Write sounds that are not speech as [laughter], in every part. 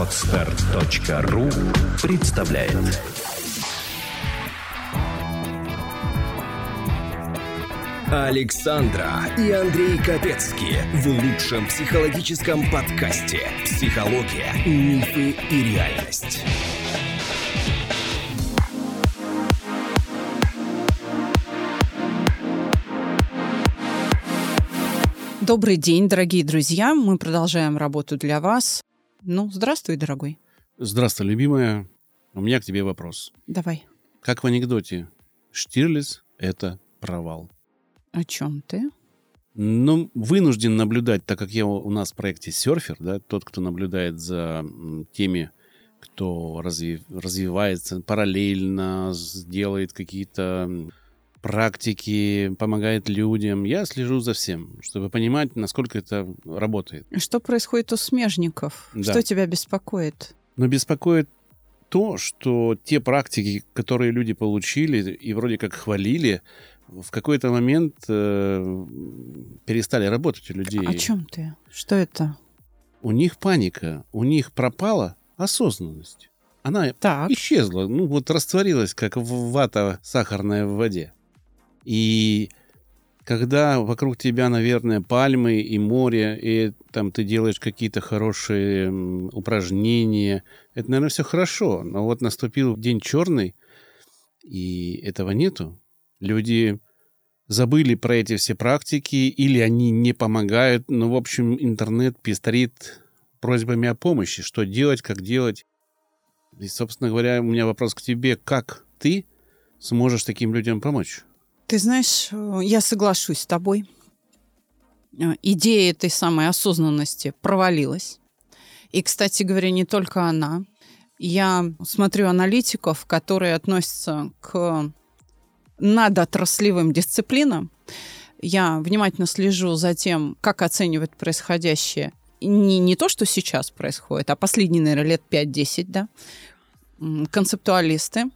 Отстар.ру представляет Александра и Андрей Капецки в лучшем психологическом подкасте «Психология, мифы и реальность». Добрый день, дорогие друзья. Мы продолжаем работу для вас. Ну, здравствуй, дорогой. Здравствуй, любимая. У меня к тебе вопрос. Давай. Как в анекдоте, Штирлиц — это провал. О чем ты? Ну, вынужден наблюдать, так как я у нас в проекте серфер, да, тот, кто наблюдает за теми, кто разви, развивается параллельно, делает какие-то практики, помогает людям. Я слежу за всем, чтобы понимать, насколько это работает. Что происходит у смежников? Да. Что тебя беспокоит? Но беспокоит то, что те практики, которые люди получили и вроде как хвалили, в какой-то момент э, перестали работать у людей. О чем ты? Что это? У них паника, у них пропала осознанность. Она Так. исчезла, ну вот растворилась, как вата сахарная в воде. И когда вокруг тебя, наверное, пальмы и море, и там ты делаешь какие-то хорошие упражнения, это, наверное, все хорошо. Но вот наступил день черный, и этого нету. Люди забыли про эти все практики, или они не помогают. Ну, в общем, интернет пестрит просьбами о помощи. Что делать, как делать. И, собственно говоря, у меня вопрос к тебе. Как ты сможешь таким людям помочь? Ты знаешь, э, я соглашусь с тобой. Э, Идея этой самой осознанности провалилась. И, кстати говоря, не только она. Я смотрю аналитиков, которые относятся к надотраслевым дисциплинам. Я внимательно слежу за тем, как оценивают происходящее. Не, не то, что сейчас происходит, а последние, наверное, лет 5-10, да. Концептуалисты,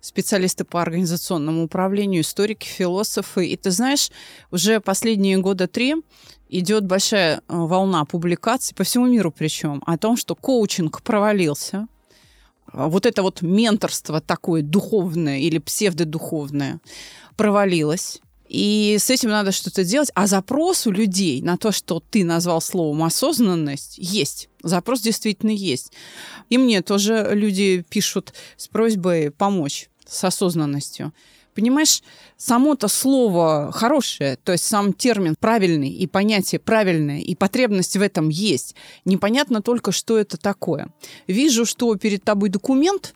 специалисты по организационному управлению, историки, философы. И ты знаешь, уже последние года три идет большая э, волна публикаций по всему миру причем о том, что коучинг провалился. А Вот это вот менторство такое духовное или псевдодуховное провалилось. И с этим надо что-то делать. А запрос у людей на то, что ты назвал словом осознанность, есть. Запрос действительно есть. И мне тоже люди пишут с просьбой помочь с осознанностью. Понимаешь, само-то слово хорошее, то есть сам термин правильный, и понятие правильное, и потребность в этом есть. Непонятно только, что это такое. Вижу, что перед тобой документ,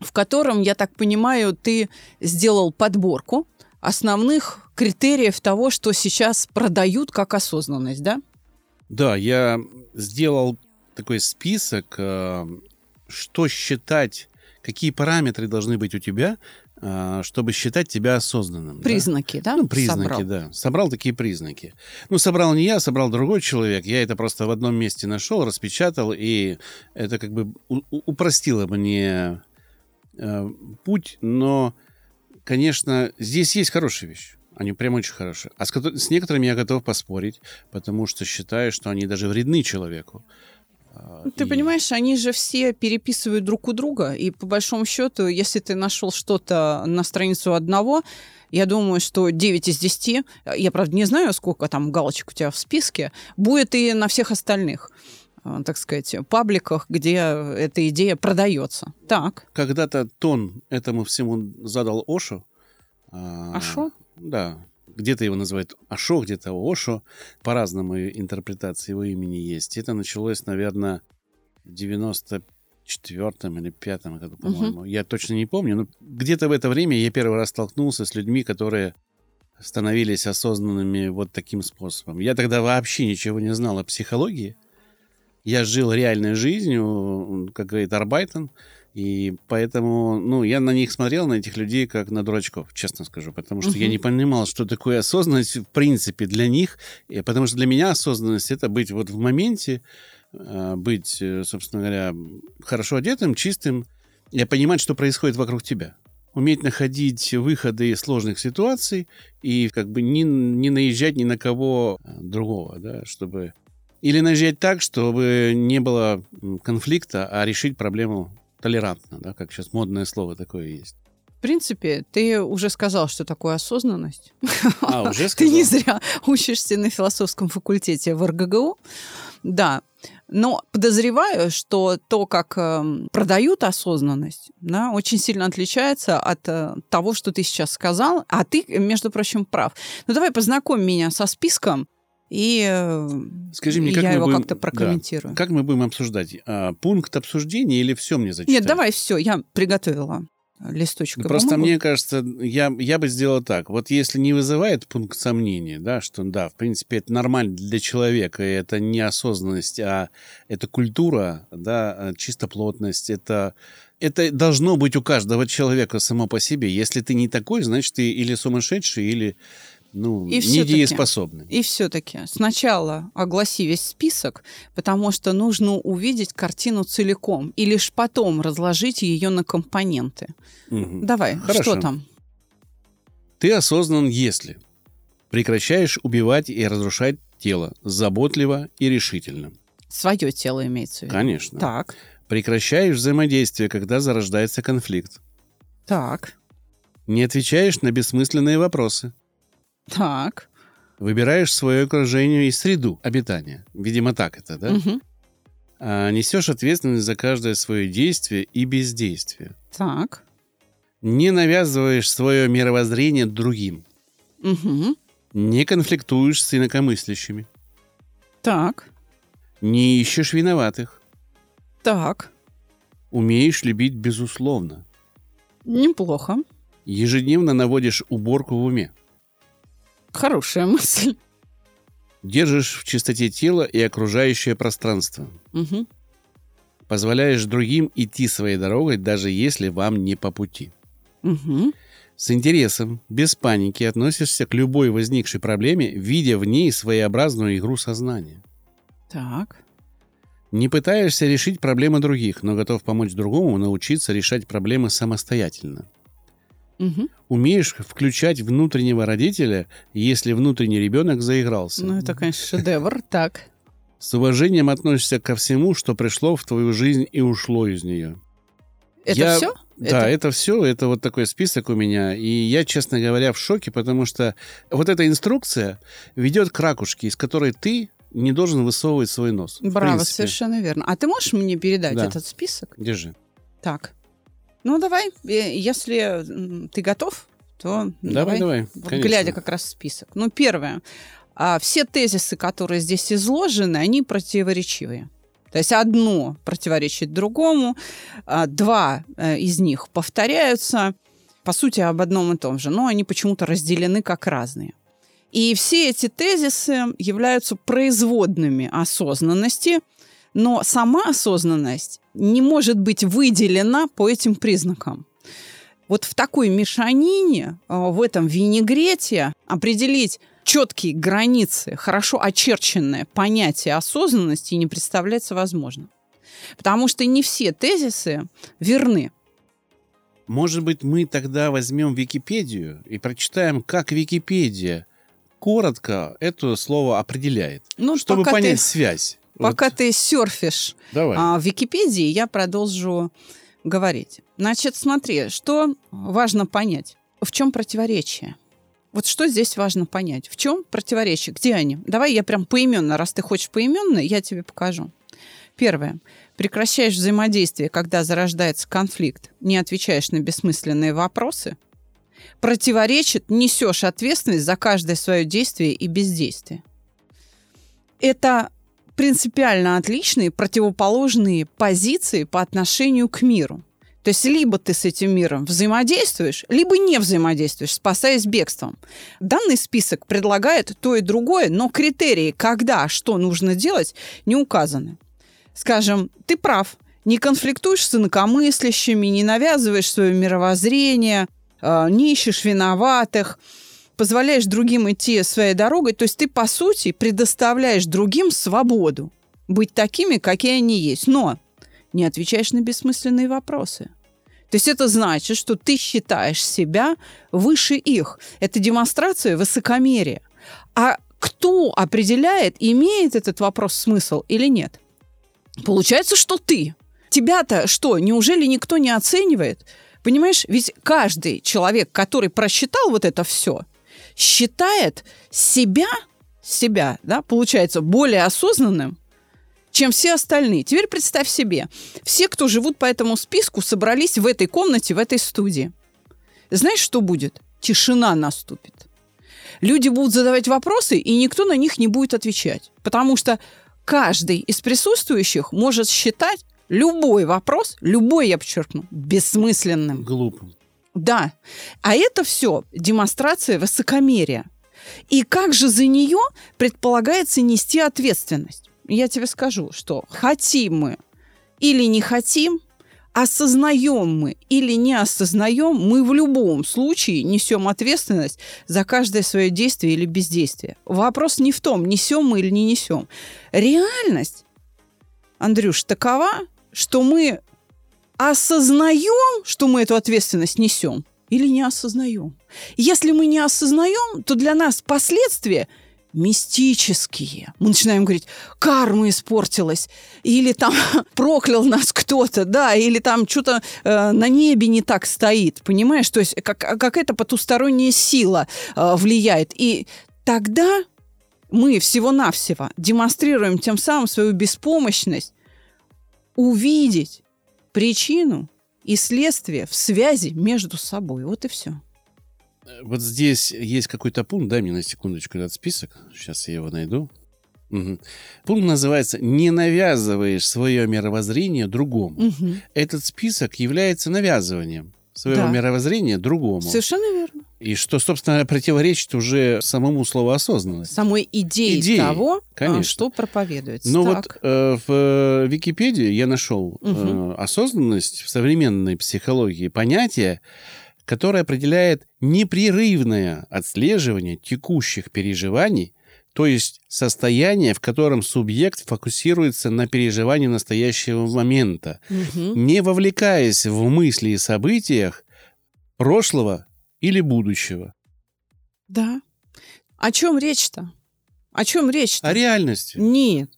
в котором, я так понимаю, ты сделал подборку основных критериев того, что сейчас продают как осознанность, да? Да, я сделал такой список, э, что считать, какие параметры должны быть у тебя, э, чтобы считать тебя осознанным. да? Признаки, да? Ну, признаки, собрал? да. Собрал такие признаки. Ну, собрал не я, собрал другой человек. Я это просто в одном месте нашел, распечатал, и это как бы упростило мне э, путь. Но, конечно, здесь есть хорошие вещи. Они прям очень хорошие. А с, с некоторыми я готов поспорить, потому что считаю, что они даже вредны человеку. А, Ты и- понимаешь, они же все переписывают друг у друга, и по большому счету, если ты нашел что-то на страницу одного, я думаю, что 9 из 10, я, правда, не знаю, сколько там галочек у тебя в списке, будет и на всех остальных, э, так сказать, пабликах, где эта идея продается. Так, Когда-то тон этому всему задал Ошо. А, Ошо? Да. Где-то его называют Ашо, где-то Ошо. По-разному интерпретации его имени есть. Это началось, наверное, в 94-м или 5 году, по-моему. Я точно не помню, но где-то в это время я первый раз столкнулся с людьми, которые становились осознанными вот таким способом. Я тогда вообще ничего не знал о психологии. Я жил реальной жизнью, как говорит Арбайтон, и поэтому, ну, я на них смотрел, на этих людей, как на дурачков, честно скажу, потому что я Мгм. не понимал, что такое осознанность в принципе для них, и потому что для меня осознанность — это быть вот в моменте, э, быть, э, собственно говоря, хорошо одетым, чистым, и понимать, что происходит вокруг тебя. Уметь находить выходы из сложных ситуаций и как бы не, не наезжать ни на кого э, другого, да, чтобы Или наезжать так, чтобы не было конфликта, а решить проблему толерантно, да, как сейчас модное слово такое есть. В принципе, ты уже сказал, что такое осознанность. А, уже [laughs] Ты сказал? не зря учишься на философском факультете в РГГУ. Да. Но подозреваю, что то, как эм, продают осознанность, да, очень сильно отличается от э, того, что ты сейчас сказал. А ты, между прочим, прав. Ну давай познакомь меня со списком, и э, Скажи мне, как я мы его будем- как-то прокомментирую. Как мы будем обсуждать? А, пункт обсуждения или все мне зачитать? Нет, давай все, я приготовила листочек. Ну, и Просто бумагу. мне кажется, я, я бы сделал так. Вот если не вызывает пункт сомнения, да, что да, в принципе, это нормально для человека, и это не осознанность, а это культура, да, а, чистоплотность, это, это должно быть у каждого человека само по себе. Если ты не такой, значит, ты или сумасшедший, или ну, И всё-таки. недееспособный. И все-таки сначала огласи весь список, потому что нужно увидеть картину целиком и лишь потом разложить ее на компоненты. Мгм. Давай, Хорошо. что там? Ты осознан, если прекращаешь убивать и разрушать тело заботливо и решительно. Свое тело имеется в виду. Конечно. Так, Прекращаешь взаимодействие, когда зарождается конфликт. так, Не отвечаешь на бессмысленные вопросы. Так. Выбираешь свое окружение и среду обитания. Видимо, так это, да? Мгм. А несешь ответственность за каждое свое действие и бездействие. Так. Не навязываешь свое мировоззрение другим. Мгм. Не конфликтуешь с инакомыслящими. Так. Не ищешь виноватых. Так. Умеешь любить безусловно. Неплохо. Ежедневно наводишь уборку в уме. Хорошая мысль. Держишь в чистоте тело и окружающее пространство. Мгм. Позволяешь другим идти своей дорогой, даже если вам не по пути. Мгм. С интересом, без паники относишься к любой возникшей проблеме, видя в ней своеобразную игру сознания. Так. Не пытаешься решить проблемы других, но готов помочь другому научиться решать проблемы самостоятельно. Мгм. Умеешь включать внутреннего родителя, если внутренний ребенок заигрался. Ну, это, конечно, шедевр. [laughs] Так. С уважением относишься ко всему, что пришло в твою жизнь и ушло из нее. Это Я- все? Да, это все, это вот такой список у меня. И я, честно говоря, в шоке, потому что вот эта инструкция ведет к ракушке, из которой ты не должен высовывать свой нос. Браво, совершенно верно. А ты можешь мне передать Да. этот список? Держи. Так. Ну, давай, э, если ты готов, то Давай, давай. Вот конечно. глядя как раз список. Ну, первое. А, все тезисы, которые здесь изложены, они противоречивые. То есть одно противоречит другому, а, два э, из них повторяются, по сути, об одном и том же, но они почему-то разделены как разные. И все эти тезисы являются производными осознанности, но сама осознанность не может быть выделена по этим признакам. Вот в такой мешанине, э, в этом винегрете определить четкие границы, хорошо очерченное понятие осознанности не представляется возможным. Потому что не все тезисы верны. Может быть, мы тогда возьмем Википедию и прочитаем, как Википедия коротко это слово определяет, Ну, чтобы понять ты, связь. Пока Вот, ты серфишь давай. а, в Википедии, я продолжу говорить. Значит, смотри, что важно понять. В чем противоречие? Вот что здесь важно понять? В чем противоречие? Где они? Давай я прям поименно, раз ты хочешь поименно, я тебе покажу. Первое. Прекращаешь взаимодействие, когда зарождается конфликт, не отвечаешь на бессмысленные вопросы. Противоречит, несешь ответственность за каждое свое действие и бездействие. Это принципиально отличные, противоположные позиции по отношению к миру. То есть либо ты с этим миром взаимодействуешь, либо не взаимодействуешь, спасаясь бегством. Данный список предлагает то и другое, но критерии, когда, что нужно делать, не указаны. Скажем, ты прав, не конфликтуешь с инакомыслящими, не навязываешь свое мировоззрение, э, не ищешь виноватых, позволяешь другим идти своей дорогой, то есть ты, по сути, предоставляешь другим свободу быть такими, какие они есть, но не отвечаешь на бессмысленные вопросы. То есть это значит, что ты считаешь себя выше их. Это демонстрация высокомерия. А кто определяет, имеет этот вопрос смысл или нет? Получается, что ты. Тебя-то что, неужели никто не оценивает? Понимаешь, ведь каждый человек, который просчитал вот это все, считает себя, себя, да, получается, более осознанным, чем все остальные. Теперь представь себе, все, кто живут по этому списку, собрались в этой комнате, в этой студии. Знаешь, что будет? Тишина наступит. Люди будут задавать вопросы, и никто на них не будет отвечать. Потому что каждый из присутствующих может считать любой вопрос, любой, я подчеркну, бессмысленным. Глупым. Да. А это все демонстрация высокомерия. И как же за нее предполагается нести ответственность? Я тебе скажу, что хотим мы или не хотим, осознаем мы или не осознаем, мы в любом случае несем ответственность за каждое свое действие или бездействие. Вопрос не в том, несем мы или не несем. Реальность, Андрюш, такова, что мы осознаем, что мы эту ответственность несем, или не осознаем. Если мы не осознаем, то для нас последствия – мистические. Мы начинаем говорить, карма испортилась, или там [laughs] проклял нас кто-то, да, или там что-то э, на небе не так стоит, понимаешь? То есть как, какая-то потусторонняя сила э, влияет. И тогда мы всего-навсего демонстрируем тем самым свою беспомощность увидеть причину и следствие в связи между собой. Вот и все. Вот здесь есть какой-то пункт, дай мне на секундочку этот список, сейчас я его найду. Угу. Пункт называется «Не навязываешь свое мировоззрение другому». Угу. Этот список является навязыванием своего Да. мировоззрения другому. Совершенно верно. И что, собственно, противоречит уже самому слову осознанность. Самой идеи, Идеи, того, а, конечно. что проповедуется. Но Так. вот э, в э, Википедии я нашел э, Мгм. осознанность в современной психологии понятие, которое определяет непрерывное отслеживание текущих переживаний, то есть состояние, в котором субъект фокусируется на переживании настоящего момента, Мгм. не вовлекаясь в мысли и событиях прошлого или будущего. Да. О чем речь-то? О чем речь-то? О реальности. Нет.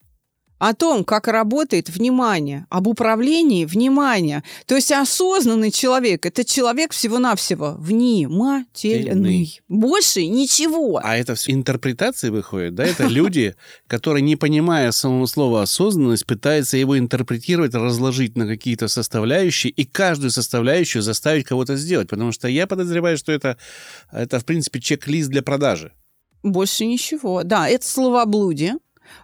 О том, как работает внимание, об управлении внимания. То есть осознанный человек – это человек всего-навсего внимательный. Тельный. Больше ничего. А это все интерпретации выходит, да? Это люди, которые, не понимая самого слова осознанность, пытаются его интерпретировать, разложить на какие-то составляющие и каждую составляющую заставить кого-то сделать. Потому что я подозреваю, что это, это в принципе, чек-лист для продажи. Больше ничего. Да, это словоблудие.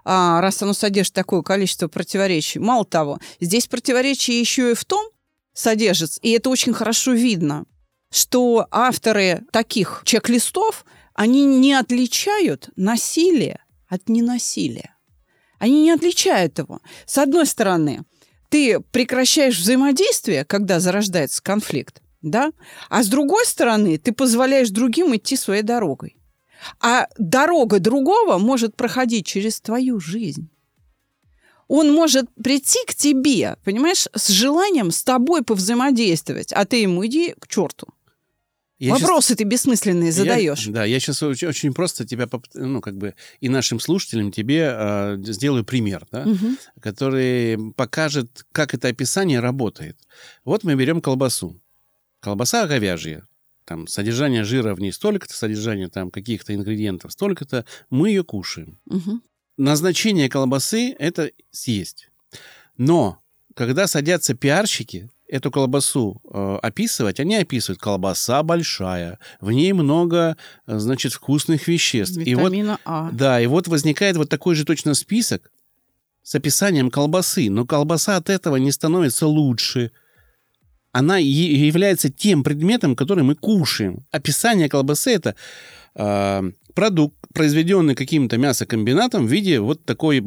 А, раз оно содержит такое количество противоречий. Мало того, здесь противоречие еще и в том содержится, и это очень хорошо видно, что авторы таких чек-листов, они не отличают насилие от ненасилия. Они не отличают его. С одной стороны, ты прекращаешь взаимодействие, когда зарождается конфликт, да? А с другой стороны, ты позволяешь другим идти своей дорогой. А дорога другого может проходить через твою жизнь. Он может прийти к тебе, понимаешь, с желанием с тобой повзаимодействовать, а ты ему иди к черту. Я Вопросы ты бессмысленные я- задаешь. да, я сейчас очень, очень просто тебя, ну, как бы, и нашим слушателям тебе а, сделаю пример, да? Мгм. который покажет, как это описание работает. Вот мы берем колбасу. Колбаса говяжья. Там содержание жира в ней столько-то, содержание там каких-то ингредиентов столько-то. Мы ее кушаем. Мгм. Назначение колбасы – это съесть. Но когда садятся пиарщики эту колбасу э, описывать, они описывают колбаса большая, в ней много, э, значит, вкусных веществ. И вот Витамина А. да, и вот возникает вот такой же точно список с описанием колбасы, но колбаса от этого не становится лучше. Она является тем предметом, который мы кушаем. Описание колбасы это э, продукт, произведенный каким-то мясокомбинатом в виде вот такой,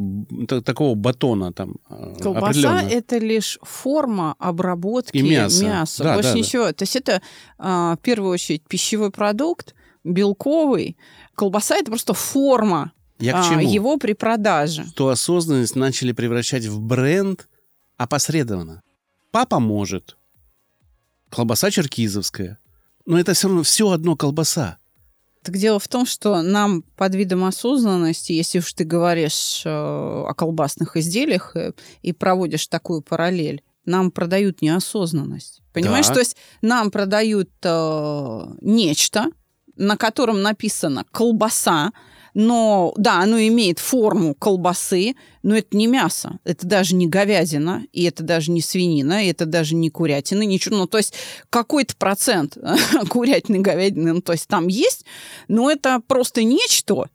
такого батона там э, Колбаса это лишь форма обработки И мясо. Да, Больше да, да. ничего. То есть это а, в первую очередь пищевой продукт, белковый. Колбаса это просто форма Я к а, чему? его при продаже. Что осознанность начали превращать в бренд опосредованно. Папа может. Колбаса черкизовская. Но это все равно все одно колбаса. Так дело в том, что нам под видом осознанности, если уж ты говоришь э, о колбасных изделиях э, и проводишь такую параллель, нам продают неосознанность. Понимаешь, Да. то есть нам продают э, нечто, на котором написано колбаса, но да, оно имеет форму колбасы, но это не мясо, это даже не говядина, и это даже не свинина, и это даже не курятина, ничего. Ну, то есть какой-то процент [laughs] курятины, говядины, ну, то есть там есть, но это просто нечто,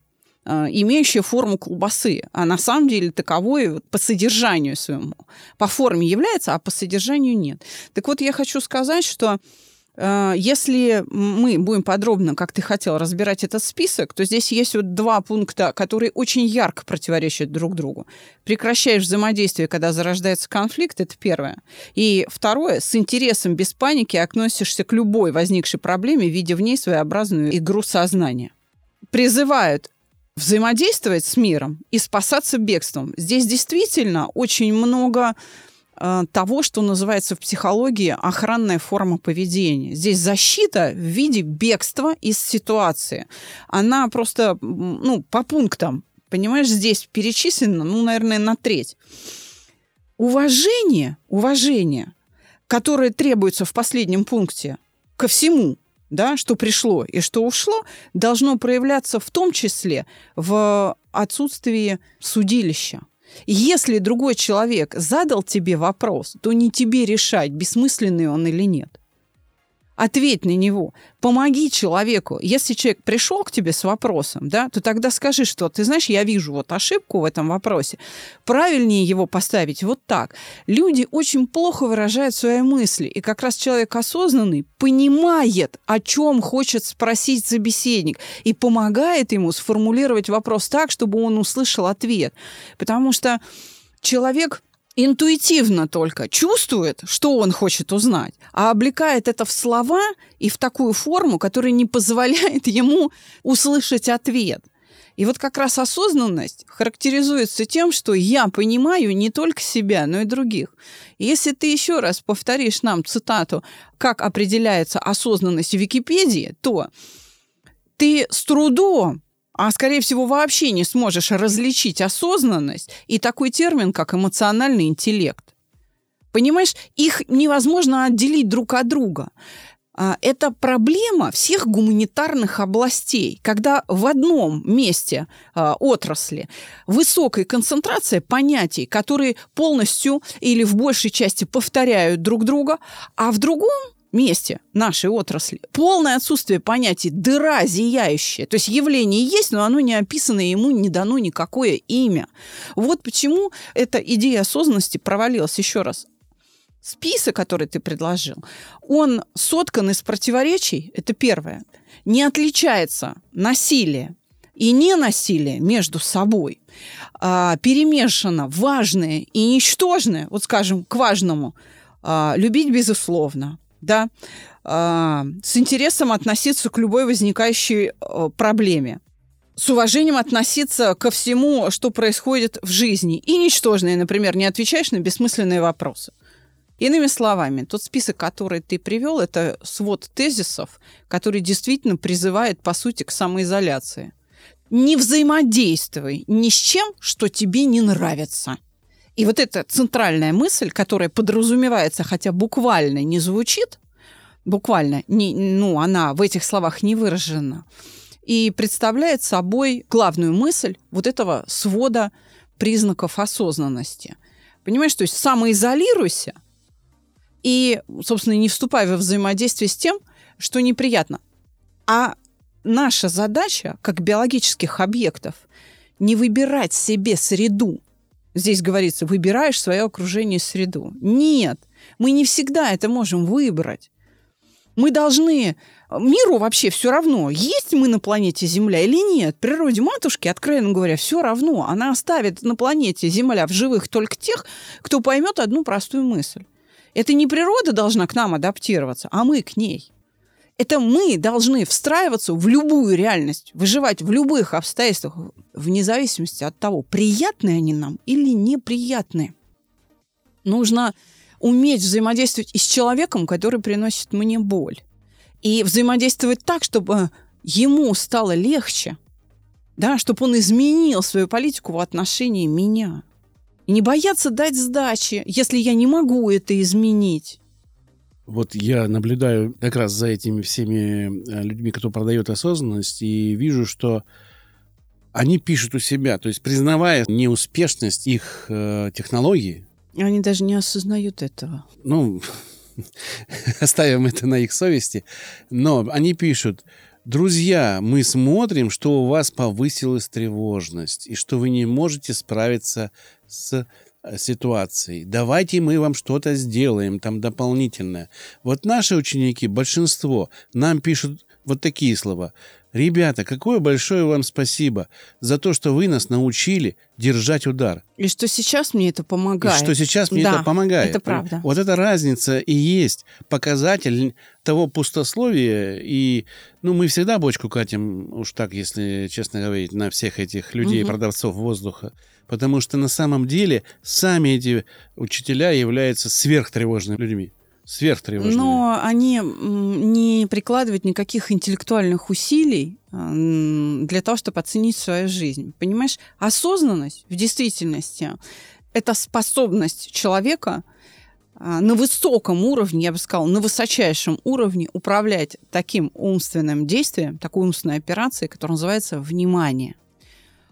э, имеющее форму колбасы, а на самом деле таковой вот по содержанию своему. По форме является, а по содержанию нет. Так вот, я хочу сказать, что если мы будем подробно, как ты хотел, разбирать этот список, то здесь есть вот два пункта, которые очень ярко противоречат друг другу. Прекращаешь взаимодействие, когда зарождается конфликт, это первое. И второе, с интересом, без паники относишься к любой возникшей проблеме, видя в ней своеобразную игру сознания. Призывают взаимодействовать с миром и спасаться бегством. Здесь действительно очень много э, того, что называется в психологии охранная форма поведения. Здесь защита в виде бегства из ситуации. Она просто, ну, по пунктам, понимаешь, здесь перечислено, ну, наверное, на треть. Уважение, уважение, которое требуется в последнем пункте ко всему, да, что пришло и что ушло, должно проявляться в том числе в отсутствии судилища. Если другой человек задал тебе вопрос, то не тебе решать, бессмысленный он или нет. Ответь на него. Помоги человеку. Если человек пришел к тебе с вопросом, да, то тогда скажи, что ты знаешь, я вижу вот ошибку в этом вопросе. Правильнее его поставить вот так. Люди очень плохо выражают свои мысли. И как раз человек осознанный понимает, о чем хочет спросить собеседник, и помогает ему сформулировать вопрос так, чтобы он услышал ответ. Потому что человек интуитивно только чувствует, что он хочет узнать, а облекает это в слова и в такую форму, которая не позволяет [laughs] ему услышать ответ. И вот как раз осознанность характеризуется тем, что я понимаю не только себя, но и других. Если ты еще раз повторишь нам цитату, как определяется осознанность в Википедии, то ты с трудом а скорее всего вообще не сможешь различить осознанность и такой термин, как эмоциональный интеллект. Понимаешь, их невозможно отделить друг от друга. А, Это проблема всех гуманитарных областей, когда в одном месте а, отрасли высокая концентрация понятий, которые полностью или в большей части повторяют друг друга, а в другом месте нашей отрасли полное отсутствие понятий дыра зияющая. То есть явление есть, но оно не описано, и ему не дано никакое имя. Вот почему эта идея осознанности провалилась. Еще раз. Список, который ты предложил, он соткан из противоречий, это первое. Не отличается насилие и ненасилие между собой. А, перемешано важное и ничтожное, вот скажем, к важному, а, любить безусловно, да, а, с интересом относиться к любой возникающей а, проблеме, с уважением относиться ко всему, что происходит в жизни. И ничтожное, например, не отвечаешь на бессмысленные вопросы. Иными словами, тот список, который ты привел, это свод тезисов, который действительно призывает, по сути, к самоизоляции. Не взаимодействуй ни с чем, что тебе не нравится. И вот эта центральная мысль, которая подразумевается, хотя буквально не звучит, буквально, не, ну, она в этих словах не выражена, и представляет собой главную мысль вот этого свода признаков осознанности. Понимаешь, то есть самоизолируйся и, собственно, не вступай во взаимодействие с тем, что неприятно. А наша задача, как биологических объектов, не выбирать себе среду. Здесь говорится, выбираешь свое окружение среду. Нет, мы не всегда это можем выбрать. Мы должны... Миру вообще все равно, есть мы на планете Земля или нет. Природе матушки, откровенно говоря, все равно. Она оставит на планете Земля в живых только тех, кто поймет одну простую мысль. Это не природа должна к нам адаптироваться, а мы к ней. Это мы должны встраиваться в любую реальность, выживать в любых обстоятельствах, вне зависимости от того, приятные они нам или неприятные. Нужно уметь взаимодействовать и с человеком, который приносит мне боль. И взаимодействовать так, чтобы ему стало легче, да, чтобы он изменил свою политику в отношении меня. И не бояться дать сдачи, если я не могу это изменить. Вот я наблюдаю как раз за этими всеми э, людьми, кто продает осознанность, и вижу, что они пишут у себя, то есть признавая неуспешность их э, технологии. Они даже не осознают этого. Ну, [laughs] оставим это на их совести. Но они пишут, друзья, мы смотрим, что у вас повысилась тревожность, и что вы не можете справиться с э, ситуацией. Давайте мы вам что-то сделаем там дополнительное. Вот наши ученики, большинство, нам пишут вот такие слова. Ребята, какое большое вам спасибо за то, что вы нас научили держать удар. И что сейчас мне это помогает. И что сейчас мне да, это помогает. Это правда. Вот эта разница и есть показатель того пустословия. И ну, мы всегда бочку катим, уж так, если честно говорить, на всех этих людей, угу. продавцов воздуха. Потому что на самом деле сами эти учителя являются сверхтревожными людьми сверхтревожными. Но они не прикладывают никаких интеллектуальных усилий для того, чтобы оценить свою жизнь. Понимаешь, осознанность в действительности – это способность человека а, на высоком уровне, я бы сказала, на высочайшем уровне управлять таким умственным действием, такой умственной операцией, которая называется внимание.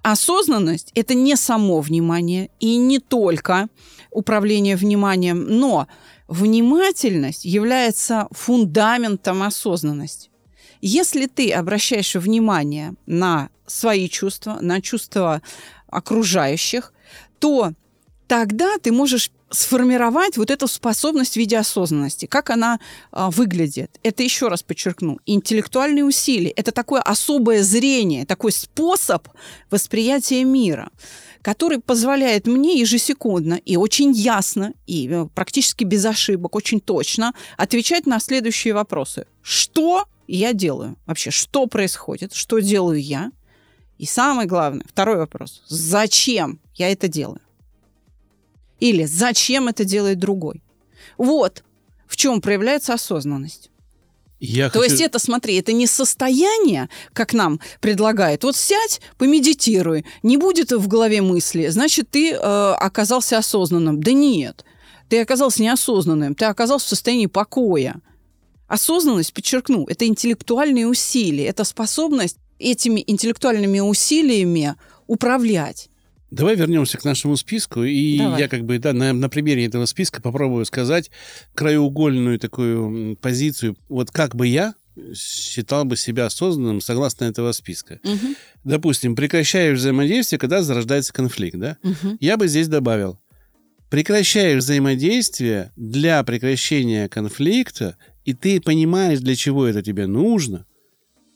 Осознанность – это не само внимание и не только управление вниманием, но внимательность является фундаментом осознанности. Если ты обращаешь внимание на свои чувства, на чувства окружающих, то тогда ты можешь сформировать вот эту способность в виде осознанности. Как она а, выглядит? Это, еще раз подчеркну, интеллектуальные усилия. Это такое особое зрение, такой способ восприятия мира который позволяет мне ежесекундно и очень ясно, и э, практически без ошибок, очень точно отвечать на следующие вопросы. Что я делаю? Вообще, что происходит? Что делаю я? И самое главное, второй вопрос. Зачем я это делаю? Или зачем это делает другой? Вот в чем проявляется осознанность. Я То хочу... есть это, смотри, это не состояние, как нам предлагают. Вот сядь, помедитируй, не будет в голове мысли, значит, ты э, оказался осознанным. Да нет, ты оказался неосознанным, ты оказался в состоянии покоя. Осознанность, подчеркну, это интеллектуальные усилия, это способность этими интеллектуальными усилиями управлять. Давай вернемся к нашему списку, и Давай. я как бы да, на, на примере этого списка попробую сказать краеугольную такую позицию. Вот как бы я считал бы себя осознанным согласно этого списка. Угу. Допустим, прекращаешь взаимодействие, когда зарождается конфликт, да? Угу. Я бы здесь добавил, прекращаешь взаимодействие для прекращения конфликта, и ты понимаешь, для чего это тебе нужно,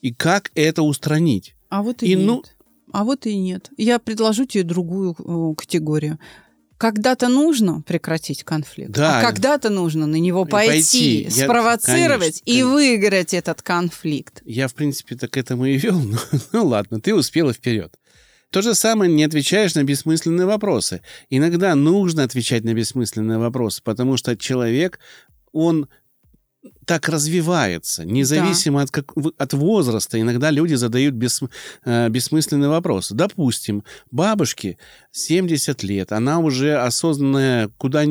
и как это устранить. А вот и, И нет. ну- А вот и нет. Я предложу тебе другую э, категорию. Когда-то нужно прекратить конфликт, Да. а когда-то нужно на него пойти, пойти. Я- спровоцировать конечно, и конечно. выиграть этот конфликт. Я, в принципе, так к этому и вел. [laughs] но ну ладно, ты успела вперед. То же самое не отвечаешь на бессмысленные вопросы. Иногда нужно отвечать на бессмысленные вопросы, потому что человек, он так развивается, независимо от, как, от возраста. Иногда люди задают бессм- э, бессмысленные вопросы. Допустим, бабушке 70 лет, она уже осознанная, куда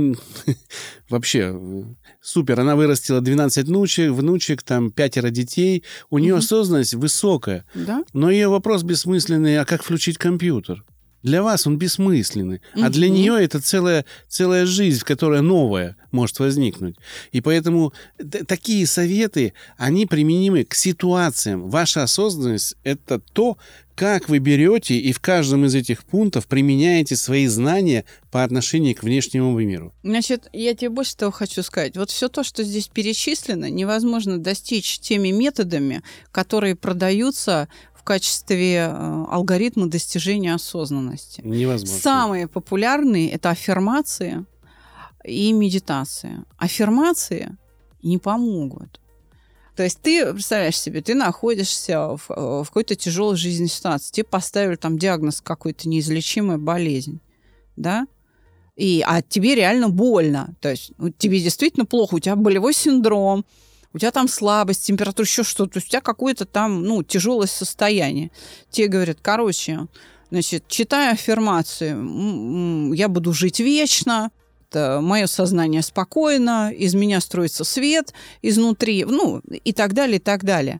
[laughs] вообще э, супер, она вырастила 12 внучек, внучек, там пятеро детей, у нее осознанность высокая, Да? но ее вопрос бессмысленный, а как включить компьютер? Для вас он бессмысленный, а для нее это целая, целая жизнь, которая новая может возникнуть. И поэтому такие советы, они применимы к ситуациям. Ваша осознанность — это то, как вы берете и в каждом из этих пунктов применяете свои знания по отношению к внешнему миру. Значит, я тебе больше того хочу сказать. Вот все то, что здесь перечислено, невозможно достичь теми методами, которые продаются в качестве э, алгоритма достижения осознанности. Невозможно. Самые популярные это аффирмации и медитация. Аффирмации не помогут. То есть ты, представляешь себе, ты находишься в, э, в какой-то тяжелой жизненной ситуации, тебе поставили там диагноз какой-то неизлечимая болезнь, да, и, а тебе реально больно, то есть ну, тебе действительно плохо, у тебя болевой синдром, у тебя там слабость, температура, еще что-то, то есть у тебя какое-то там, ну, тяжелое состояние. Те говорят, короче, значит, читая аффирмации, я буду жить вечно, мое сознание спокойно, из меня строится свет изнутри, ну, и так далее, и так далее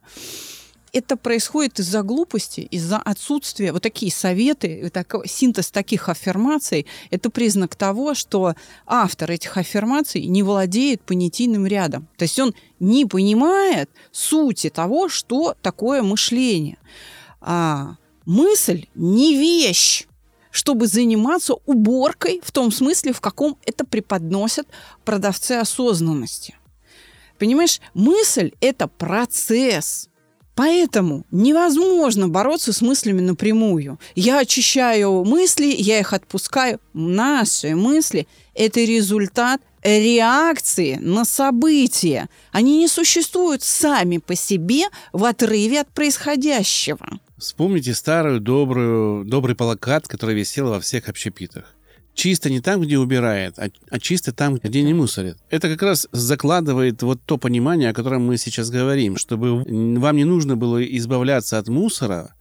это происходит из-за глупости, из-за отсутствия. Вот такие советы, так, синтез таких аффирмаций – это признак того, что автор этих аффирмаций не владеет понятийным рядом. То есть он не понимает сути того, что такое мышление. А мысль не вещь чтобы заниматься уборкой в том смысле, в каком это преподносят продавцы осознанности. Понимаешь, мысль – это процесс – Поэтому невозможно бороться с мыслями напрямую. Я очищаю мысли, я их отпускаю. Наши мысли – это результат реакции на события. Они не существуют сами по себе в отрыве от происходящего. Вспомните старую добрую, добрый плакат, который висел во всех общепитах чисто не там, где убирает, а, а чисто там, где не мусорит. Это как раз закладывает вот то понимание, о котором мы сейчас говорим, чтобы вам не нужно было избавляться от мусора,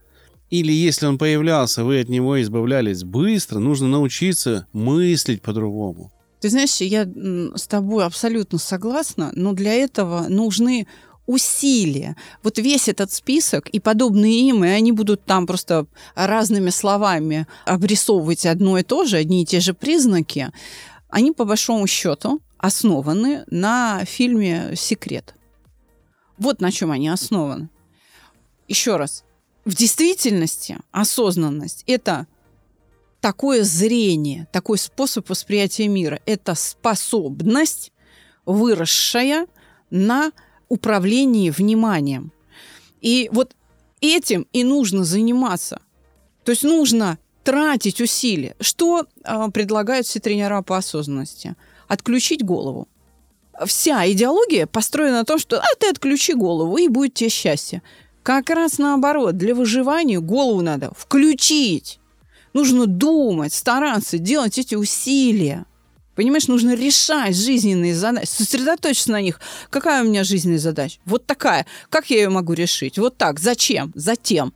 или если он появлялся, вы от него избавлялись быстро, нужно научиться мыслить по-другому. Ты знаешь, я с тобой абсолютно согласна, но для этого нужны усилия. Вот весь этот список и подобные им, и они будут там просто разными словами обрисовывать одно и то же, одни и те же признаки, они по большому счету основаны на фильме «Секрет». Вот на чем они основаны. Еще раз. В действительности осознанность – это такое зрение, такой способ восприятия мира. Это способность, выросшая на управлении вниманием. И вот этим и нужно заниматься. То есть нужно тратить усилия. Что э, предлагают все тренера по осознанности? Отключить голову. Вся идеология построена на том, что а, ты отключи голову, и будет тебе счастье. Как раз наоборот, для выживания голову надо включить. Нужно думать, стараться, делать эти усилия. Понимаешь, нужно решать жизненные задачи, сосредоточиться на них. Какая у меня жизненная задача? Вот такая. Как я ее могу решить? Вот так. Зачем? Затем.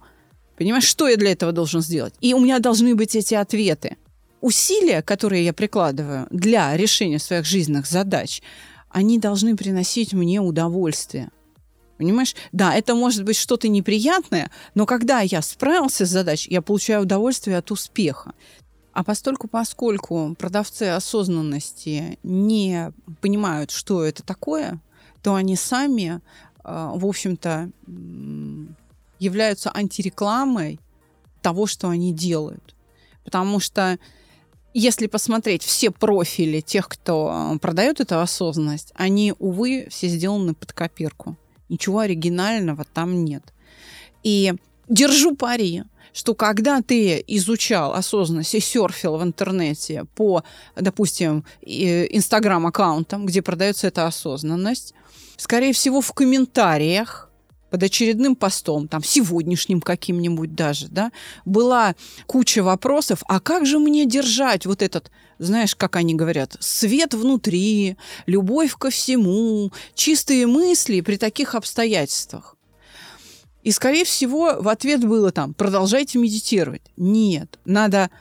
Понимаешь, что я для этого должен сделать? И у меня должны быть эти ответы. Усилия, которые я прикладываю для решения своих жизненных задач, они должны приносить мне удовольствие. Понимаешь? Да, это может быть что-то неприятное, но когда я справился с задачей, я получаю удовольствие от успеха. А постольку, поскольку продавцы осознанности не понимают, что это такое, то они сами, а, в общем-то, являются антирекламой того, что они делают. Потому что если посмотреть все профили тех, кто продает эту осознанность, они, увы, все сделаны под копирку. Ничего оригинального там нет. И держу пари, что когда ты изучал осознанность и серфил в интернете по, допустим, инстаграм-аккаунтам, где продается эта осознанность, скорее всего, в комментариях под очередным постом, там, сегодняшним каким-нибудь даже, да, была куча вопросов, а как же мне держать вот этот, знаешь, как они говорят, свет внутри, любовь ко всему, чистые мысли при таких обстоятельствах. И, скорее всего, в ответ было там, продолжайте медитировать. Нет, надо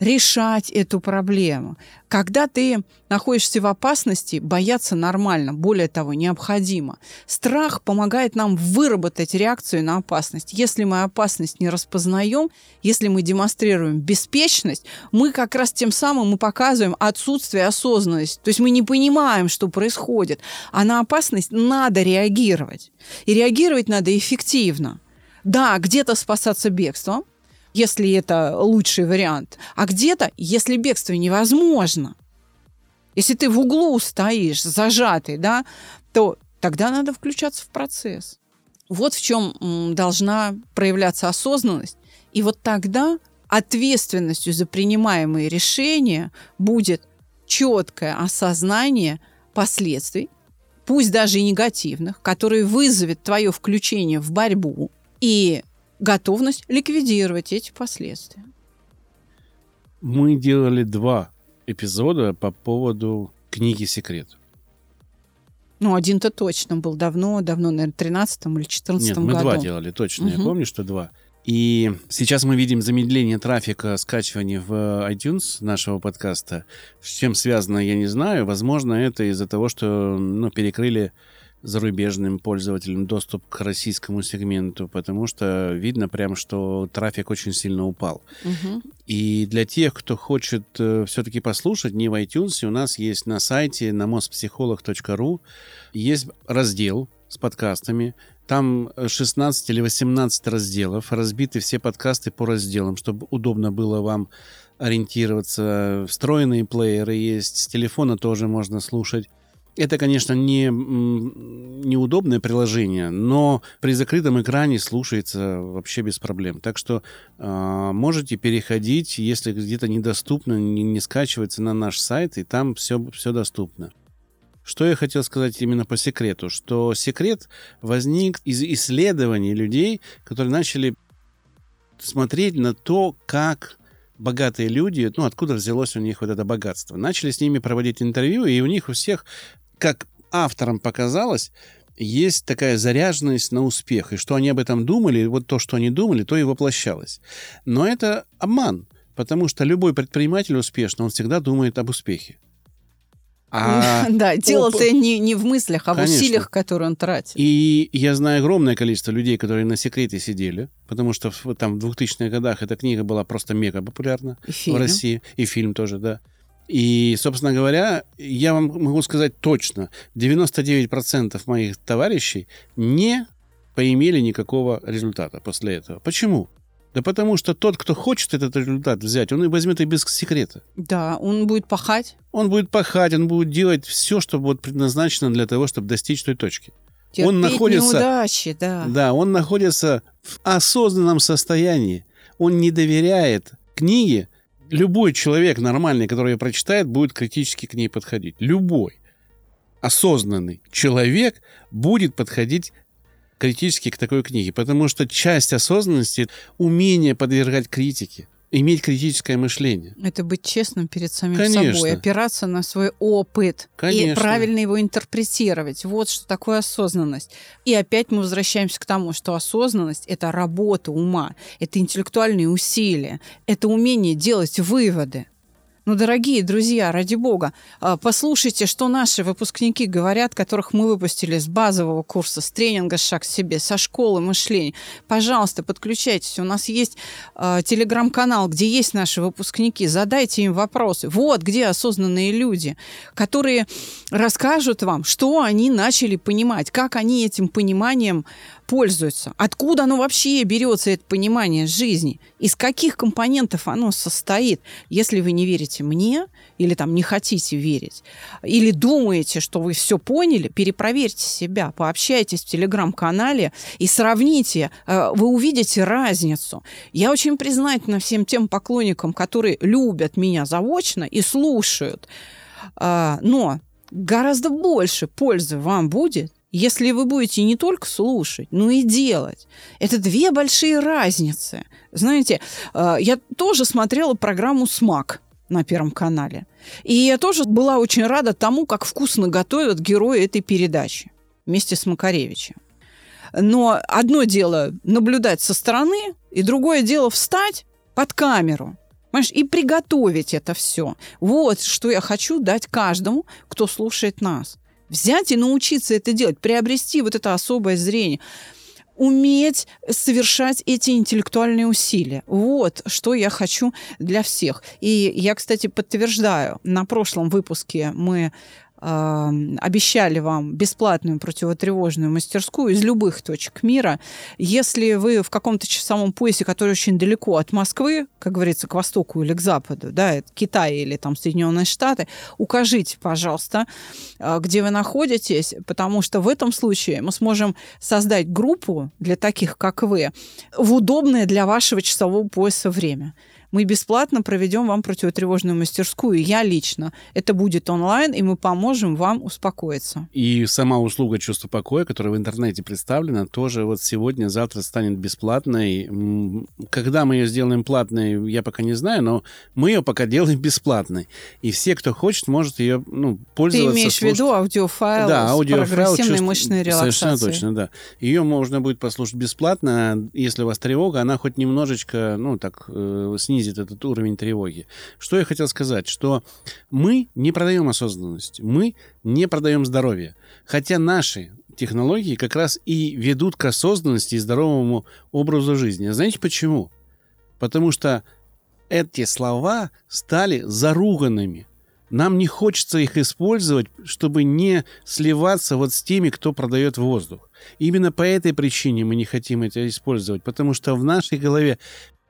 решать эту проблему. Когда ты находишься в опасности, бояться нормально, более того, необходимо. Страх помогает нам выработать реакцию на опасность. Если мы опасность не распознаем, если мы демонстрируем беспечность, мы как раз тем самым и показываем отсутствие осознанности. То есть мы не понимаем, что происходит. А на опасность надо реагировать. И реагировать надо эффективно. Да, где-то спасаться бегством, если это лучший вариант, а где-то, если бегство невозможно. Если ты в углу стоишь, зажатый, да, то тогда надо включаться в процесс. Вот в чем должна проявляться осознанность. И вот тогда ответственностью за принимаемые решения будет четкое осознание последствий, пусть даже и негативных, которые вызовет твое включение в борьбу и готовность ликвидировать эти последствия. Мы делали два эпизода по поводу книги «Секрет». Ну, один-то точно был давно, давно, наверное, в 13 или 14 Нет, году. мы два делали, точно. Я Мгм. помню, что два. И сейчас мы видим замедление трафика скачивания в iTunes нашего подкаста. С чем связано, я не знаю. Возможно, это из-за того, что ну, перекрыли зарубежным пользователям доступ к российскому сегменту, потому что видно прям, что трафик очень сильно упал. Мгм. И для тех, кто хочет все-таки послушать, не в iTunes, у нас есть на сайте на mospsycholog.ru есть раздел с подкастами. Там э, 16 или 18 разделов, разбиты все подкасты по разделам, чтобы удобно было вам ориентироваться. Встроенные плееры есть, с телефона тоже можно слушать. Это, конечно, не неудобное приложение, но при закрытом экране слушается вообще без проблем. Так что э, можете переходить, если где-то недоступно, не, не скачивается на наш сайт, и там все, все доступно. Что я хотел сказать именно по секрету? Что секрет возник из исследований людей, которые начали смотреть на то, как богатые люди, ну, откуда взялось у них вот это богатство. Начали с ними проводить интервью, и у них у всех, как авторам показалось, есть такая заряженность на успех, и что они об этом думали, вот то, что они думали, то и воплощалось. Но это обман, потому что любой предприниматель успешный, он всегда думает об успехе. А [laughs] да, дело-то не, не в мыслях, а в Конечно. усилиях, которые он тратит. И я знаю огромное количество людей, которые на секрете сидели, потому что в, там в 2000-х годах эта книга была просто мега популярна И в фильм. России, и фильм тоже, да. И, собственно говоря, я вам могу сказать точно, 99% моих товарищей не поимели никакого результата после этого. Почему? Да потому что тот, кто хочет этот результат взять, он и возьмет и без секрета. Да, он будет пахать, Он будет пахать, он будет делать все, что вот предназначено для того, чтобы достичь той точки. Он терпеть находится- неудачи, да. Да, он находится в осознанном состоянии. Он не доверяет книге. Любой человек нормальный, который ее прочитает, будет критически к ней подходить. Любой осознанный человек будет подходить критически к такой книге, потому что часть осознанности — умение подвергать критике, иметь критическое мышление. Это быть честным перед самим Конечно. собой, опираться на свой опыт и Конечно. правильно его интерпретировать. Вот что такое осознанность. И опять мы возвращаемся к тому, что осознанность — это работа ума, это интеллектуальные усилия, это умение делать выводы. Ну, дорогие друзья, ради бога, а, послушайте, что наши выпускники говорят, которых мы выпустили с базового курса, с тренинга «Шаг к себе», со школы мышления. Пожалуйста, подключайтесь. У нас есть а, телеграм-канал, где есть наши выпускники. Задайте им вопросы. Вот где осознанные люди, которые расскажут вам, что они начали понимать, как они этим пониманием пользуются, откуда оно вообще берется, это понимание жизни, из каких компонентов оно состоит. Если вы не верите мне или там не хотите верить, или думаете, что вы все поняли, перепроверьте себя, пообщайтесь в телеграм-канале и сравните, э, вы увидите разницу. Я очень признательна всем тем поклонникам, которые любят меня заочно и слушают. А, Но гораздо больше пользы вам будет, если вы будете не только слушать, но и делать. Это две большие разницы. Знаете, э, я тоже смотрела программу «Смак» на Первом канале. И я тоже была очень рада тому, как вкусно готовят герои этой передачи вместе с Макаревичем. Но одно дело наблюдать со стороны, и другое дело встать под камеру Понимаешь, и приготовить это все. Вот что я хочу дать каждому, кто слушает нас. Взять и научиться это делать, приобрести вот это особое зрение уметь совершать эти интеллектуальные усилия. Вот что я хочу для всех. И я, кстати, подтверждаю, на прошлом выпуске мы обещали вам бесплатную противотревожную мастерскую из любых точек мира. Если вы в каком-то часовом поясе, который очень далеко от Москвы, как говорится, к востоку или к западу, да, Китай или там Соединенные Штаты, укажите, пожалуйста, э, где вы находитесь, потому что в этом случае мы сможем создать группу для таких, как вы, в удобное для вашего часового пояса время. Мы бесплатно проведем вам противотревожную мастерскую, я лично. Это будет онлайн, и мы поможем вам успокоиться. И сама услуга чувства покоя, которая в интернете представлена, тоже вот сегодня, завтра станет бесплатной. Когда мы ее сделаем платной, я пока не знаю, но мы ее пока делаем бесплатной. И все, кто хочет, может ее ну, пользоваться. Ты имеешь слушать. в виду аудиофайл да, с аудиофайл прогрессивной чувств- мышечной релаксацией? Совершенно точно, да. Ее можно будет послушать бесплатно, если у вас тревога, она хоть немножечко, ну, так, э, снизит этот уровень тревоги. Что я хотел сказать, что мы не продаем осознанность, мы не продаем здоровье. Хотя наши технологии как раз и ведут к осознанности и здоровому образу жизни. А знаете почему? Потому что эти слова стали заруганными. Нам не хочется их использовать, чтобы не сливаться вот с теми, кто продает воздух. Именно по этой причине мы не хотим это использовать, потому что в нашей голове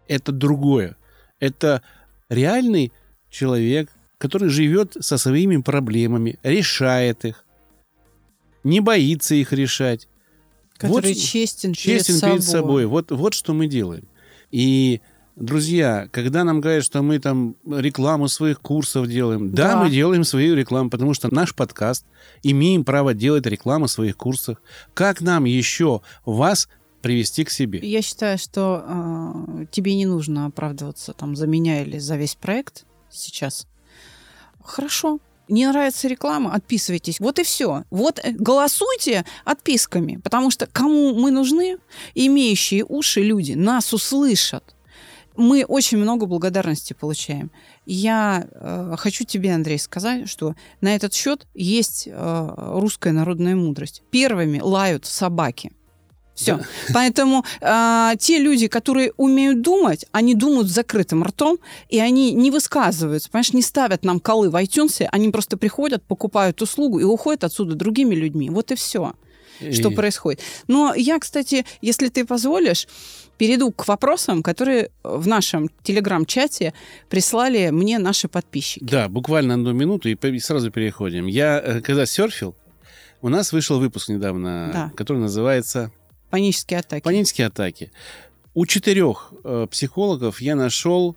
это другое. Это реальный человек, который живет со своими проблемами, решает их, не боится их решать. Который Вот честен, честен перед перед собой. Вот, вот что мы делаем. И, друзья, когда нам говорят, что мы там рекламу своих курсов делаем, да, Да. мы делаем свою рекламу, потому что наш подкаст имеем право делать рекламу своих курсов. Как нам еще вас привести к себе? Я считаю, что э, тебе не нужно оправдываться там за меня или за весь проект сейчас. Хорошо. Не нравится реклама, отписывайтесь. Вот и все. Вот э, голосуйте отписками, потому что кому мы нужны, имеющие уши люди нас услышат. Мы очень много благодарности получаем. Я э, хочу тебе, Андрей, сказать, что на этот счет есть э, русская народная мудрость. Первыми лают собаки. Все. [laughs] Поэтому э, те люди, которые умеют думать, они думают с закрытым ртом, и они не высказываются, понимаешь, не ставят нам колы в iTunes, они просто приходят, покупают услугу и уходят отсюда другими людьми. Вот и все, что И- происходит. Но я, кстати, если ты позволишь, перейду к вопросам, которые в нашем телеграм-чате прислали мне наши подписчики. Да, буквально одну минуту и сразу переходим. Я, э, когда серфил, у нас вышел выпуск недавно, Да. который называется Панические атаки. Панические атаки. У четырех э, психологов я нашел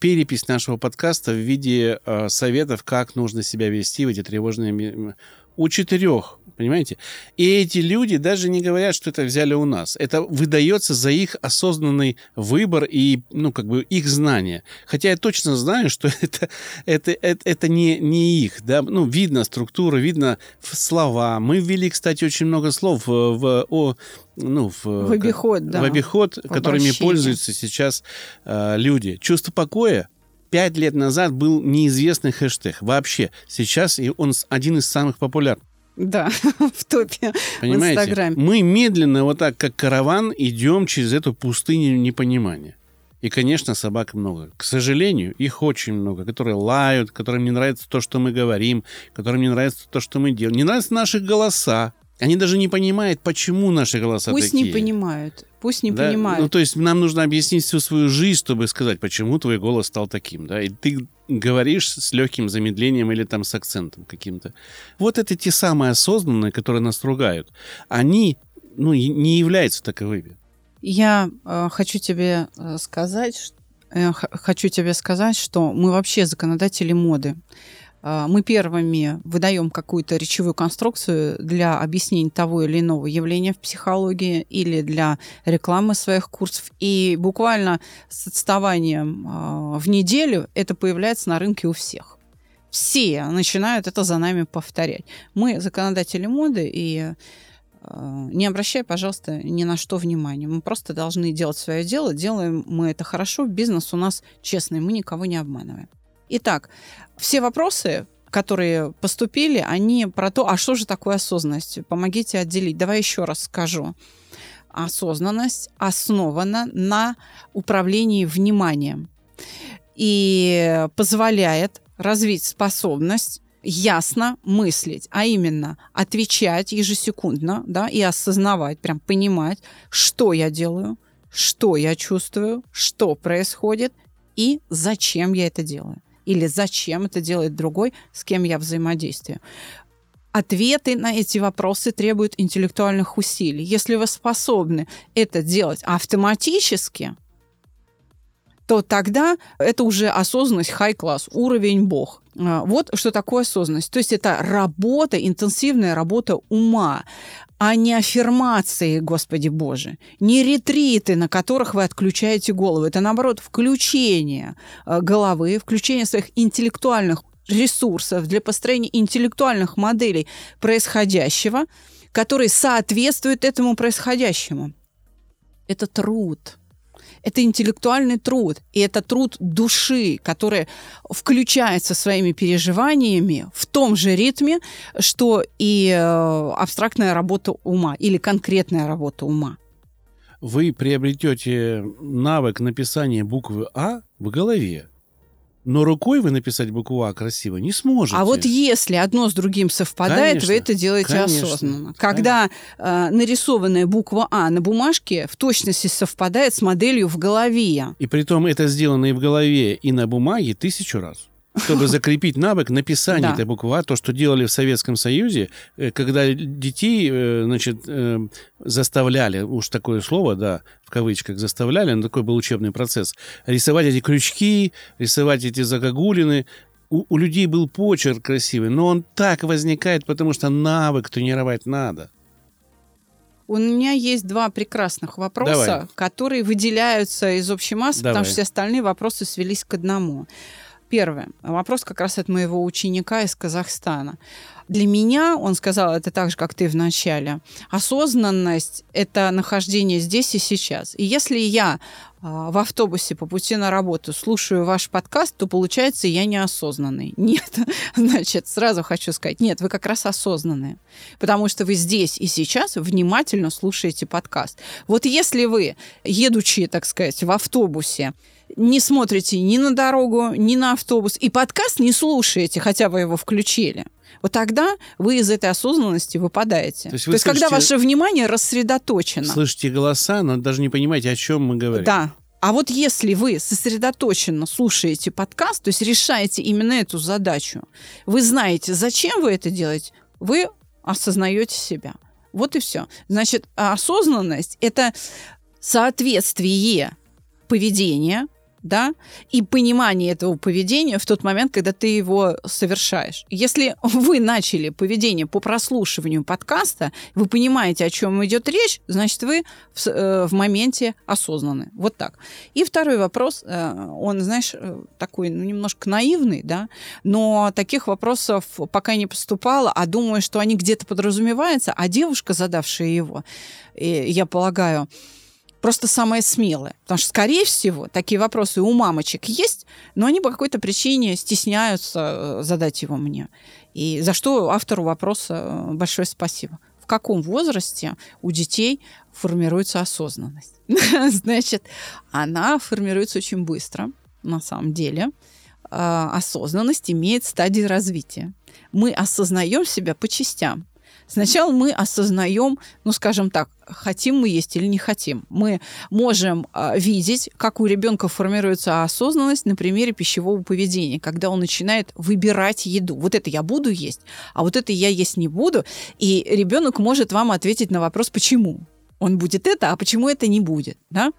перепись нашего подкаста в виде э, советов, как нужно себя вести в эти тревожные... У четырех, понимаете? И эти люди даже не говорят, что это взяли у нас. Это выдается за их осознанный выбор и, ну, как бы, их знания. Хотя я точно знаю, что [laughs] это, это, это, это не, не их, да, ну, видно структура, видно в слова. Мы ввели, кстати, очень много слов в, в, о, ну, в, В обиход, да. в обиход, которыми обращение. пользуются сейчас э, люди. Чувство покоя пять лет назад был неизвестный хэштег вообще. Сейчас и он один из самых популярных. Да, [laughs] в топе в Понимаете? Инстаграме. Мы медленно, вот так, как караван, идем через эту пустыню непонимания. И, конечно, собак много. К сожалению, их очень много, которые лают, которым не нравится то, что мы говорим, которым не нравится то, что мы делаем. Не нравятся наши голоса. Они даже не понимают, почему наши голоса Пусть такие. не понимают. Пусть не Да? понимают. Ну, то есть нам нужно объяснить всю свою жизнь, чтобы сказать, почему твой голос стал таким, да, и ты говоришь с легким замедлением или там с акцентом каким-то. Вот это те самые осознанные, которые нас ругают. Они, ну, не являются таковыми. Я э, хочу тебе э, сказать, э, хочу тебе сказать, что мы вообще законодатели моды. Э, мы первыми выдаем какую-то речевую конструкцию для объяснения того или иного явления в психологии или для рекламы своих курсов. И буквально с отставанием э, в неделю это появляется на рынке у всех. Все начинают это за нами повторять. Мы законодатели моды, и э, не обращай, пожалуйста, ни на что внимания. Мы просто должны делать свое дело. Делаем мы это хорошо. Бизнес у нас честный, мы никого не обманываем. Итак, все вопросы, которые поступили, они про то, а что же такое осознанность? Помогите отделить. Давай еще раз скажу. Осознанность основана на управлении вниманием и позволяет развить способность ясно мыслить, а именно отвечать ежесекундно, да, и осознавать, прям понимать, что я делаю, что я чувствую, что происходит и зачем я это делаю. Или зачем это делает другой, с кем я взаимодействую. Ответы на эти вопросы требуют интеллектуальных усилий. Если вы способны это делать автоматически, то тогда это уже осознанность high-класс, уровень бог. А, вот что такое осознанность. То есть это работа, интенсивная работа ума, а не аффирмации, Господи Боже, не ретриты, на которых вы отключаете голову. Это, наоборот, включение а, головы, включение своих интеллектуальных ресурсов для построения интеллектуальных моделей происходящего, которые соответствуют этому происходящему. Это труд. Это интеллектуальный труд. И это труд души, который включается своими переживаниями в том же ритме, что и э, абстрактная работа ума или конкретная работа ума. Вы приобретете навык написания буквы А в голове. Но рукой вы написать букву А красиво не сможете. А вот если одно с другим совпадает, Конечно, вы это делаете конечно, осознанно. Когда э, нарисованная буква А на бумажке в точности совпадает с моделью в голове. И при том это сделано и в голове, и на бумаге тысячу раз. Чтобы закрепить навык написания Да. этой буквы А, то, что делали в Советском Союзе, э, когда детей, э, значит, э, заставляли, уж такое слово, да, в кавычках заставляли, но такой был учебный процесс, рисовать эти крючки, рисовать эти загогулины. У, у людей был почерк красивый, но он так возникает, потому что навык тренировать надо. У меня есть два прекрасных вопроса, Давай. которые выделяются из общей массы, потому Давай. что все остальные вопросы свелись к одному. Первый вопрос как раз от моего ученика из Казахстана. Для меня, он сказал это так же, как ты в начале, осознанность – это нахождение здесь и сейчас. И если я а, в автобусе по пути на работу слушаю ваш подкаст, то получается я неосознанный. [laughs] Нет, значит, сразу хочу сказать, нет, вы как раз осознанные, потому что вы здесь и сейчас внимательно слушаете подкаст. Вот если вы, едучи, так сказать, в автобусе, не смотрите ни на дорогу, ни на автобус, и подкаст не слушаете, хотя вы его включили, вот тогда вы из этой осознанности выпадаете. То есть То есть, когда ваше внимание рассредоточено. Слышите голоса, но даже не понимаете, о чем мы говорим. Да. А вот если вы сосредоточенно слушаете подкаст, то есть решаете именно эту задачу, вы знаете, зачем вы это делаете, вы осознаете себя. Вот и все. Значит, осознанность – это соответствие поведения, да, и понимание этого поведения в тот момент, когда ты его совершаешь. Если вы начали поведение по прослушиванию подкаста, вы понимаете, о чем идет речь, значит, вы в, э, в моменте осознаны. Вот так. И второй вопрос, э, он, знаешь, э, такой ну, немножко наивный, да, но таких вопросов пока не поступало, а думаю, что они где-то подразумеваются, а девушка, задавшая его, э, я полагаю, просто самое смелое. Потому что, скорее всего, такие вопросы у мамочек есть, но они по какой-то причине стесняются э, задать его мне. И за что автору вопроса э, большое спасибо. В каком возрасте у детей формируется осознанность? [laughs] Значит, она формируется очень быстро, на самом деле. А, Осознанность имеет стадии развития. Мы осознаем себя по частям. Сначала мы осознаем, ну, скажем так, хотим мы есть или не хотим. Мы можем а, видеть, как у ребенка формируется осознанность на примере пищевого поведения, когда он начинает выбирать еду. Вот это я буду есть, а вот это я есть не буду. И ребенок может вам ответить на вопрос, почему. Он будет это, а почему это не будет. Да?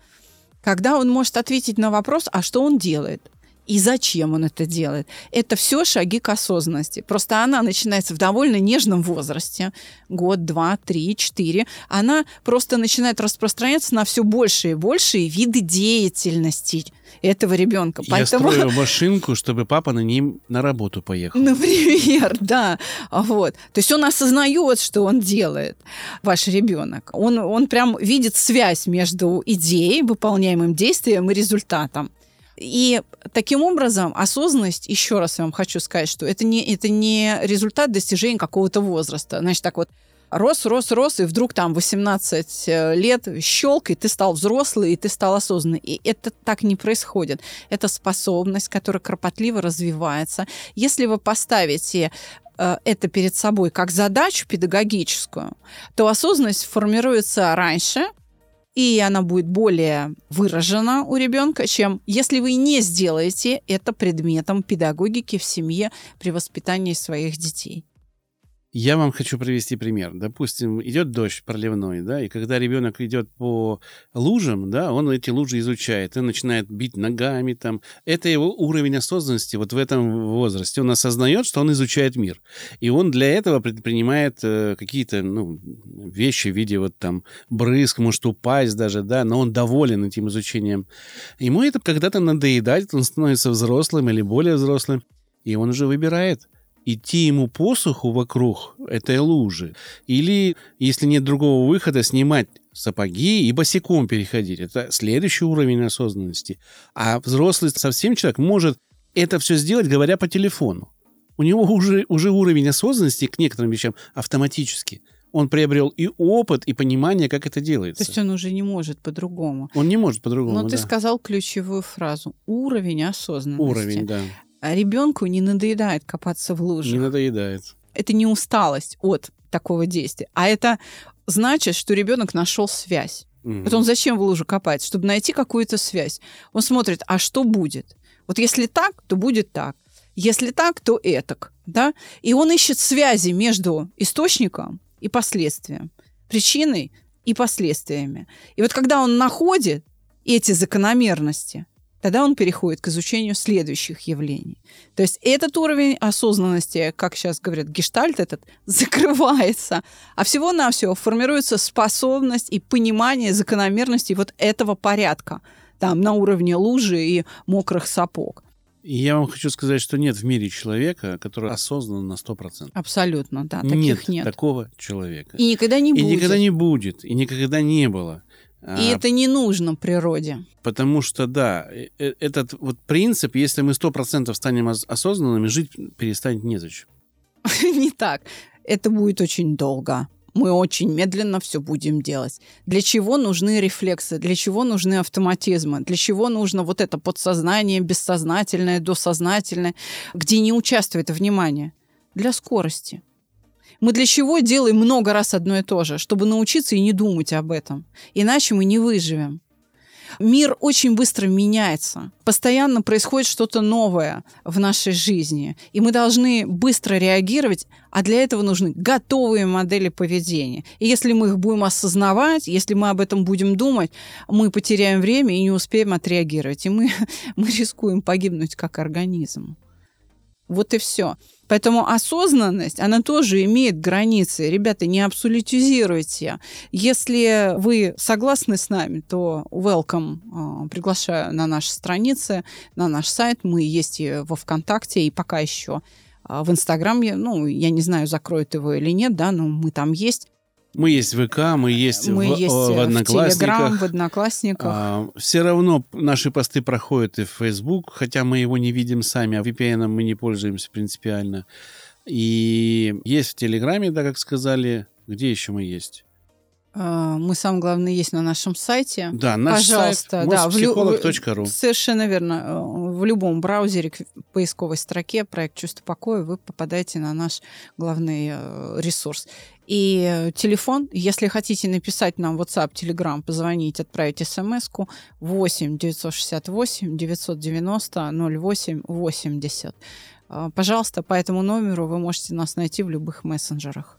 Когда он может ответить на вопрос, а что он делает? И зачем он это делает? Это все шаги к осознанности. Просто она начинается в довольно нежном возрасте, год, два, три, четыре. Она просто начинает распространяться на все большие и большие виды деятельности этого ребенка. Я строю машинку, чтобы папа на ней на работу поехал. Например, [laughs] да. Вот. То есть он осознает, что он делает, ваш ребенок. Он, он прям видит связь между идеей, выполняемым действием и результатом. И таким образом осознанность, еще раз я вам хочу сказать, что это не, это не результат достижения какого-то возраста. Значит, так вот, рос, рос, рос, и вдруг там 18 лет щелк, и ты стал взрослый, и ты стал осознанный. И это так не происходит. Это способность, которая кропотливо развивается. Если вы поставите э, это перед собой как задачу педагогическую, то осознанность формируется раньше, и она будет более выражена у ребенка, чем если вы не сделаете это предметом педагогики в семье при воспитании своих детей. Я вам хочу привести пример. Допустим, идет дождь проливной, да, и когда ребенок идет по лужам, да, он эти лужи изучает, и начинает бить ногами там. Это его уровень осознанности вот в этом возрасте. Он осознает, что он изучает мир. И он для этого предпринимает э, какие-то ну, вещи в виде вот там брызг, может упасть даже, да, но он доволен этим изучением. Ему это когда-то надоедает, он становится взрослым или более взрослым, и он уже выбирает – идти ему по суху вокруг этой лужи, или, если нет другого выхода, снимать сапоги и босиком переходить. Это следующий уровень осознанности. А взрослый совсем человек может это все сделать, говоря по телефону. У него уже, уже уровень осознанности к некоторым вещам автоматически. Он приобрел и опыт, и понимание, как это делается. То есть он уже не может по-другому. Он не может по-другому. Но да. ты сказал ключевую фразу. Уровень осознанности. Уровень, да. А ребенку не надоедает копаться в луже. Не надоедает. Это не усталость от такого действия, а это значит, что ребенок нашел связь. Мгм. Вот он зачем в лужу копает? Чтобы найти какую-то связь. Он смотрит, а что будет? Вот если так, то будет так. Если так, то этак. Да? И он ищет связи между источником и последствием, причиной и последствиями. И вот когда он находит эти закономерности, тогда он переходит к изучению следующих явлений. То есть этот уровень осознанности, как сейчас говорят, гештальт этот, [laughs] закрывается, а всего-навсего формируется способность и понимание закономерностей вот этого порядка, там, на уровне лужи и мокрых сапог. И я вам хочу сказать, что нет в мире человека, который осознан на 100%. Абсолютно, да, нет, таких нет. такого человека. И никогда не И будет. никогда не будет, и никогда не было. И А, это не нужно природе. Потому что, да, э- э- этот вот принцип, если мы 100% станем ос- осознанными, жить перестанет незачем. [laughs] не так. Это будет очень долго. Мы очень медленно все будем делать. Для чего нужны рефлексы? Для чего нужны автоматизмы? Для чего нужно вот это подсознание, бессознательное, досознательное, где не участвует внимание? Для скорости. Мы для чего делаем много раз одно и то же? Чтобы научиться и не думать об этом. Иначе мы не выживем. Мир очень быстро меняется. Постоянно происходит что-то новое в нашей жизни. И мы должны быстро реагировать, а для этого нужны готовые модели поведения. И если мы их будем осознавать, если мы об этом будем думать, мы потеряем время и не успеем отреагировать. И мы, [laughs] мы рискуем погибнуть как организм. Вот и все. Поэтому осознанность, она тоже имеет границы. Ребята, не абсолютизируйте. Если вы согласны с нами, то welcome. А, Приглашаю на наши страницы, на наш сайт. Мы есть и во ВКонтакте, и пока еще а, в Инстаграме. Ну, я не знаю, закроют его или нет, да, но мы там есть. Мы есть в ВК, мы есть, мы в, есть в в Телеграм, Одноклассниках. в Одноклассниках. все равно наши посты проходят и в Facebook, хотя мы его не видим сами, а VPN мы не пользуемся принципиально. И есть в Телеграме, да, как сказали. Где еще мы есть? А, Мы, самое главное, есть на нашем сайте. Да, наш Пожалуйста, сайт да, в лю-. Совершенно верно. Э, В любом браузере, поисковой строке проект «Чувство покоя» вы попадаете на наш главный э, ресурс. И э, телефон, если хотите написать нам в WhatsApp, Telegram, позвонить, отправить смс-ку 8 968 990 08 80. Э, Пожалуйста, по этому номеру вы можете нас найти в любых мессенджерах.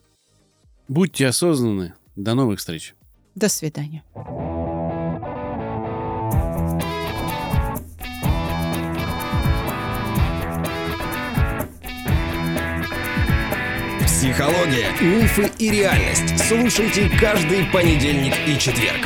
Будьте осознанны. До новых встреч. До свидания. Психология, мифы и реальность. Слушайте каждый понедельник и четверг.